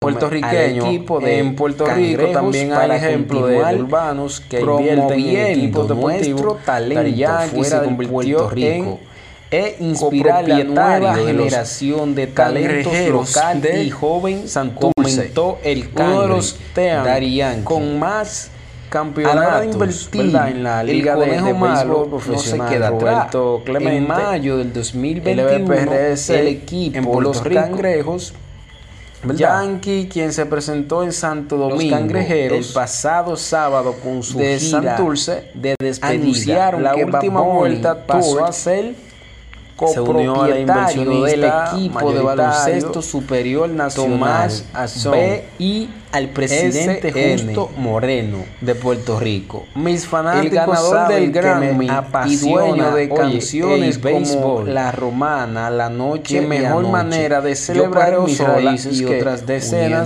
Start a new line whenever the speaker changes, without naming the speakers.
puertorriqueño
equipo de
en Puerto Rico también hay ejemplos de urbanos que invierten en equipos
nuestro
deportivos
talento fuera
se
de Puerto Rico e inspirar a la nueva
de
generación de talentos local
de
y joven
Santurce.
comentó el
uno de los
Yankee.
con más
a la hora
campeonatos
de invertir
¿verdad? en la
el
liga de,
conejo
de
malo
béisbol
no se
profesional
queda atrás.
Roberto Clemente
En mayo del 2021,
el BPRS
el equipo
en
Los
Rico,
Cangrejos ¿verdad?
Yankee quien se presentó en Santo
Los
Domingo
Cangrejeros
el pasado sábado con su
de
gira
Santurce
de despedida
anunciaron
la
que
última
Bad Bunny
vuelta
pasó a ser
se unió a la
del equipo de baloncesto superior nacional
Tomás Azón
B y al presidente
SN
Justo Moreno
de Puerto Rico. Mis fanáticos
el ganador del
que
Grammy y dueño de
oye,
canciones
el
como
béisbol.
La Romana, La Noche
Qué
y
mejor
Anoche.
manera de celebrar mis raíces
y
que
otras decenas